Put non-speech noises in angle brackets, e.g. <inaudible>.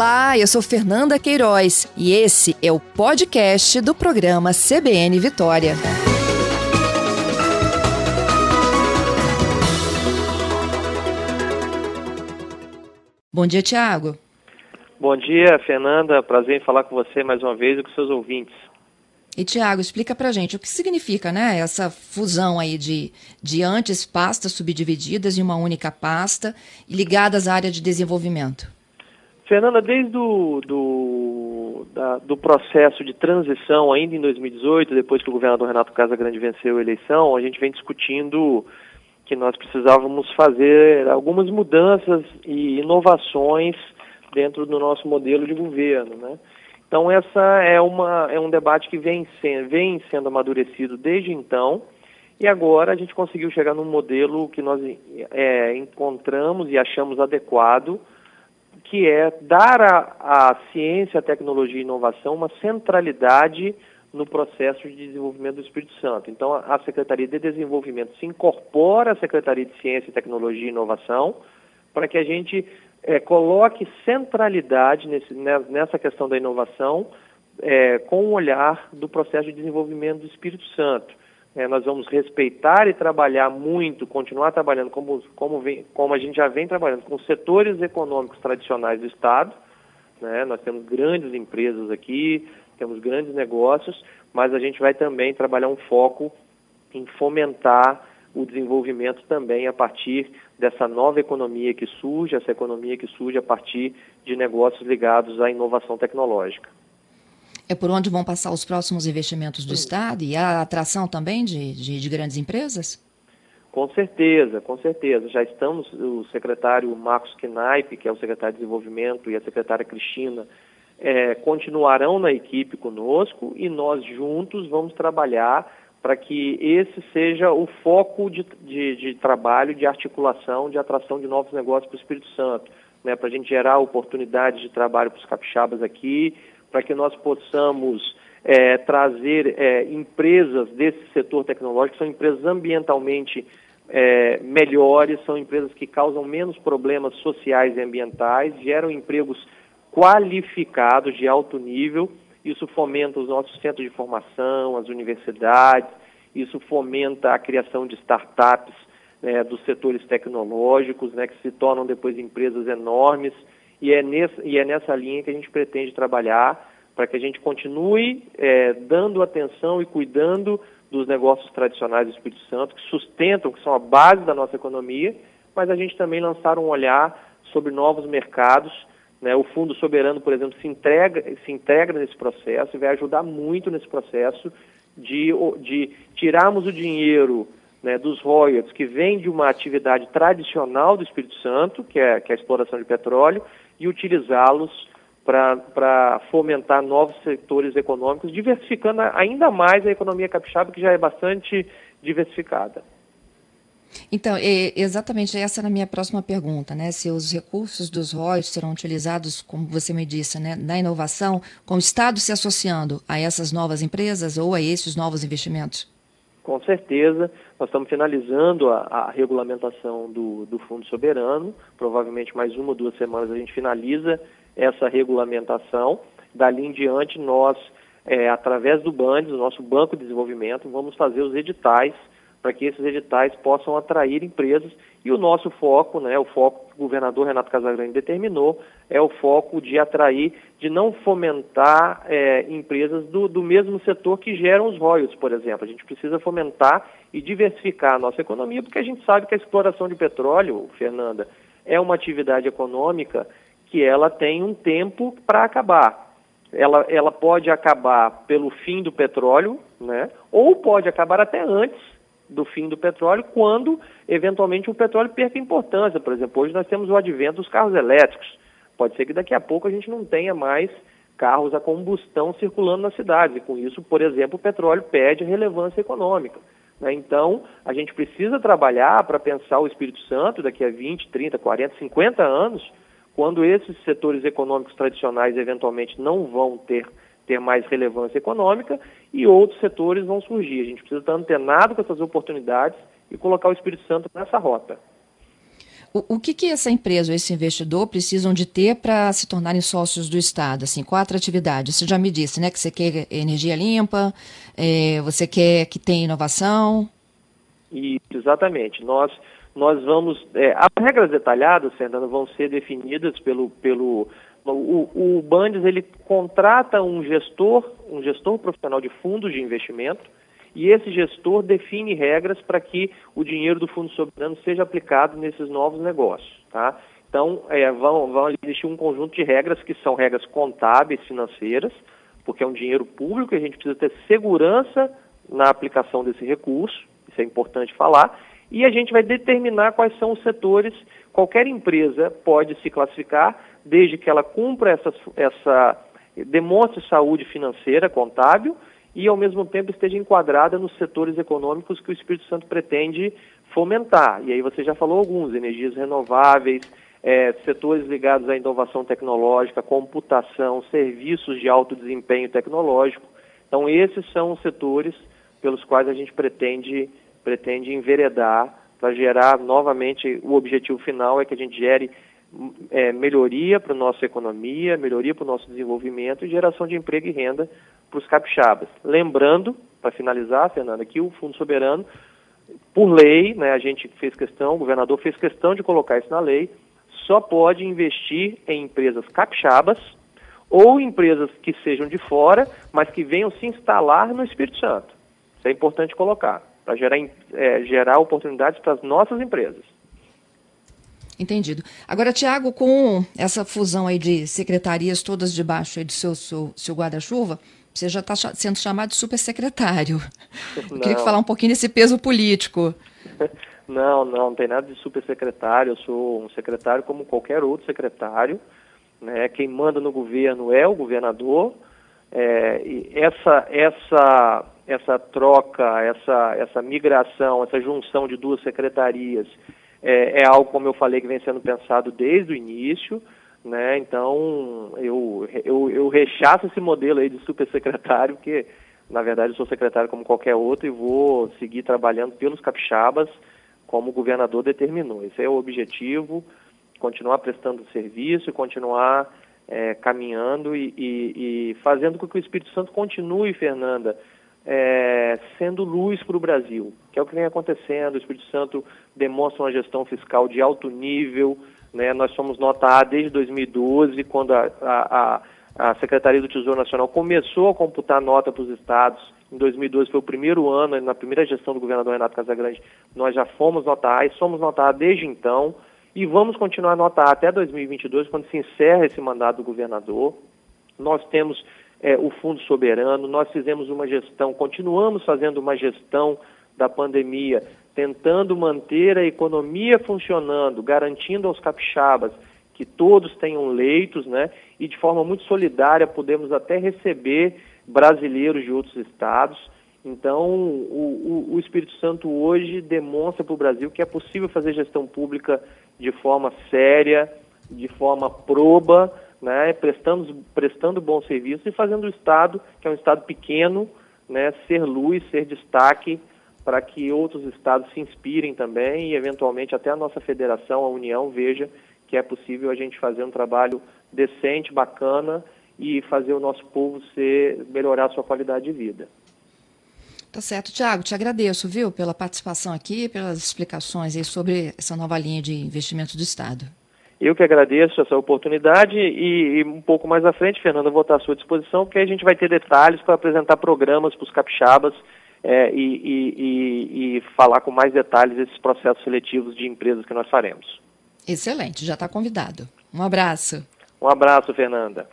Olá, eu sou Fernanda Queiroz e esse é o podcast do programa CBN Vitória. Bom dia, Tiago. Bom dia, Fernanda. Prazer em falar com você mais uma vez e com seus ouvintes. E Tiago, explica pra gente o que significa, né, essa fusão aí de, de antes pastas subdivididas em uma única pasta e ligadas à área de desenvolvimento. Fernanda, desde o do, da, do processo de transição, ainda em 2018, depois que o governador Renato Casagrande venceu a eleição, a gente vem discutindo que nós precisávamos fazer algumas mudanças e inovações dentro do nosso modelo de governo, né? Então essa é, uma, é um debate que vem, vem sendo amadurecido desde então e agora a gente conseguiu chegar num modelo que nós é, encontramos e achamos adequado que é dar à ciência, tecnologia e inovação uma centralidade no processo de desenvolvimento do Espírito Santo. Então, a Secretaria de Desenvolvimento se incorpora à Secretaria de Ciência, Tecnologia e Inovação para que a gente é, coloque centralidade nesse, nessa questão da inovação é, com o olhar do processo de desenvolvimento do Espírito Santo. É, nós vamos respeitar e trabalhar muito, continuar trabalhando como, como, vem, como a gente já vem trabalhando com setores econômicos tradicionais do Estado. Né? Nós temos grandes empresas aqui, temos grandes negócios, mas a gente vai também trabalhar um foco em fomentar o desenvolvimento também a partir dessa nova economia que surge, essa economia que surge a partir de negócios ligados à inovação tecnológica. É por onde vão passar os próximos investimentos do Estado e a atração também de, de, de grandes empresas? Com certeza, com certeza. Já estamos, o secretário Marcos Knaip, que é o secretário de Desenvolvimento, e a secretária Cristina, é, continuarão na equipe conosco e nós juntos vamos trabalhar para que esse seja o foco de, de, de, trabalho, de articulação, de atração de novos negócios para o Espírito Santo, né, para a gente gerar oportunidades de trabalho para os capixabas aqui, para que nós possamos é, trazer é, empresas desse setor tecnológico, são empresas ambientalmente é, melhores, são empresas que causam menos problemas sociais e ambientais, geram empregos qualificados de alto nível. Isso fomenta os nossos centros de formação, as universidades, isso fomenta a criação de startups né, dos setores tecnológicos, né, que se tornam depois empresas enormes e é, nessa, e é nessa linha que a gente pretende trabalhar para que a gente continue é, dando atenção e cuidando dos negócios tradicionais do Espírito Santo, que sustentam, que são a base da nossa economia, mas a gente também lançar um olhar sobre novos mercados. Né? O Fundo Soberano, por exemplo, se, entrega, se integra nesse processo e vai ajudar muito nesse processo de, de tirarmos o dinheiro né, dos royalties que vem de uma atividade tradicional do Espírito Santo, que é, que é a exploração de petróleo, e utilizá-los para fomentar novos setores econômicos, diversificando ainda mais a economia capixaba, que já é bastante diversificada. Então, exatamente essa era a minha próxima pergunta, né? Se os recursos dos royalties serão utilizados, como você me disse, né, na inovação, com o Estado se associando a essas novas empresas ou a esses novos investimentos? Com certeza, nós estamos finalizando a, a regulamentação do, do, Fundo Soberano. Provavelmente mais uma ou duas semanas a gente finaliza essa regulamentação. Dali em diante, nós, é, através do BANDES, o nosso Banco de Desenvolvimento, vamos fazer os editais para que esses editais possam atrair empresas. E o nosso foco, né, o foco que o governador Renato Casagrande determinou, é o foco de atrair, de não fomentar é, empresas do, do mesmo setor que geram os royalties, por exemplo. A gente precisa fomentar e diversificar a nossa economia, porque a gente sabe que a exploração de petróleo, Fernanda, é uma atividade econômica que ela tem um tempo para acabar. Ela, ela pode acabar pelo fim do petróleo, né? ou pode acabar até antes do fim do petróleo, quando eventualmente o petróleo perca importância. Por exemplo, hoje nós temos o advento dos carros elétricos. Pode ser que daqui a pouco a gente não tenha mais carros a combustão circulando nas cidades. E com isso, por exemplo, o petróleo perde relevância econômica. Né? Então, a gente precisa trabalhar para pensar o Espírito Santo daqui a 20, 30, 40, 50 anos, quando esses setores econômicos tradicionais eventualmente não vão ter ter mais relevância econômica e outros setores vão surgir. A gente precisa estar antenado com essas oportunidades e colocar o Espírito Santo nessa rota. O, o que, que essa empresa esse investidor precisam de ter para se tornarem sócios do Estado? Assim, qual a atratividade? Você já me disse, né, que você quer energia limpa, é, você quer que tenha inovação. Isso, exatamente. Nós, nós vamos. É, as regras detalhadas, Fernanda, vão ser definidas pelo. pelo o, o Bandes ele contrata um gestor, um gestor profissional de fundos de investimento, e esse gestor define regras para que o dinheiro do Fundo Soberano seja aplicado nesses novos negócios. Tá? Então, é, vão, vão existir um conjunto de regras que são regras contábeis financeiras, porque é um dinheiro público e a gente precisa ter segurança na aplicação desse recurso, isso é importante falar, e a gente vai determinar quais são os setores. Qualquer empresa pode se classificar, desde que ela cumpra essa, demonstre saúde financeira, contábil, e, ao mesmo tempo, esteja enquadrada nos setores econômicos que o Espírito Santo pretende fomentar. E aí você já falou alguns, energias renováveis, é, setores ligados à inovação tecnológica, computação, serviços de alto desempenho tecnológico. Então, esses são os setores pelos quais a gente pretende, pretende enveredar para gerar novamente o objetivo final é que a gente gere é, melhoria para a nossa economia, melhoria para o nosso desenvolvimento e geração de emprego e renda para os capixabas. Lembrando, para finalizar, Fernanda, que o Fundo Soberano, por lei, né, a gente fez questão, o governador fez questão de colocar isso na lei, só pode investir em empresas capixabas ou empresas que sejam de fora, mas que venham se instalar no Espírito Santo. Isso é importante colocar, para gerar, é, gerar oportunidades para as nossas empresas. Entendido. Agora, Tiago, com essa fusão aí de secretarias todas debaixo aí do seu, seu, seu guarda-chuva, você já está sendo chamado de supersecretário. Eu queria falar um pouquinho desse peso político. <laughs> Não, não, não tem nada de supersecretário. Eu sou um secretário como qualquer outro secretário. Né? Quem manda no governo é o governador. É, e essa, essa, essa troca, essa, essa migração, essa junção de duas secretarias é, é algo, como eu falei, que vem sendo pensado desde o início. Né? Então, eu, eu, eu rechaço esse modelo aí de supersecretário, porque, na verdade, eu sou secretário como qualquer outro e vou seguir trabalhando pelos capixabas como o governador determinou. Esse é o objetivo, continuar prestando serviço, continuar é, caminhando e, e, e, fazendo com que o Espírito Santo continue, Fernanda, é, sendo luz para o Brasil, que é o que vem acontecendo. O Espírito Santo demonstra uma gestão fiscal de alto nível, né? Nós somos nota A desde 2012, quando a, a, a Secretaria do Tesouro Nacional começou a computar nota para os estados. Em 2012 foi o primeiro ano, na primeira gestão do governador Renato Casagrande, nós já fomos nota A e somos nota A desde então. E vamos continuar nota A até 2022, quando se encerra esse mandato do governador. Nós temos é, o Fundo Soberano, nós fizemos uma gestão, continuamos fazendo uma gestão da pandemia tentando manter a economia funcionando, garantindo aos capixabas que todos tenham leitos, né? E de forma muito solidária podemos até receber brasileiros de outros estados. Então, o, o, o Espírito Santo hoje demonstra para o Brasil que é possível fazer gestão pública de forma séria, de forma proba, né? prestando, prestando bom serviço e fazendo o Estado, que é um Estado pequeno, né? ser luz, ser destaque para que outros estados se inspirem também e, eventualmente, até a nossa federação, a União, veja que é possível a gente fazer um trabalho decente, bacana e fazer o nosso povo ser, melhorar a sua qualidade de vida. Tá certo, Tiago, te agradeço, viu, pela participação aqui, pelas explicações sobre essa nova linha de investimento do Estado. Eu que agradeço essa oportunidade e, e um pouco mais à frente, Fernanda, vou estar à sua disposição, porque a gente vai ter detalhes para apresentar programas para os capixabas é, e, e, e, falar com mais detalhes esses processos seletivos de empresas que nós faremos. Excelente, já está convidado. Um abraço. Um abraço, Fernanda.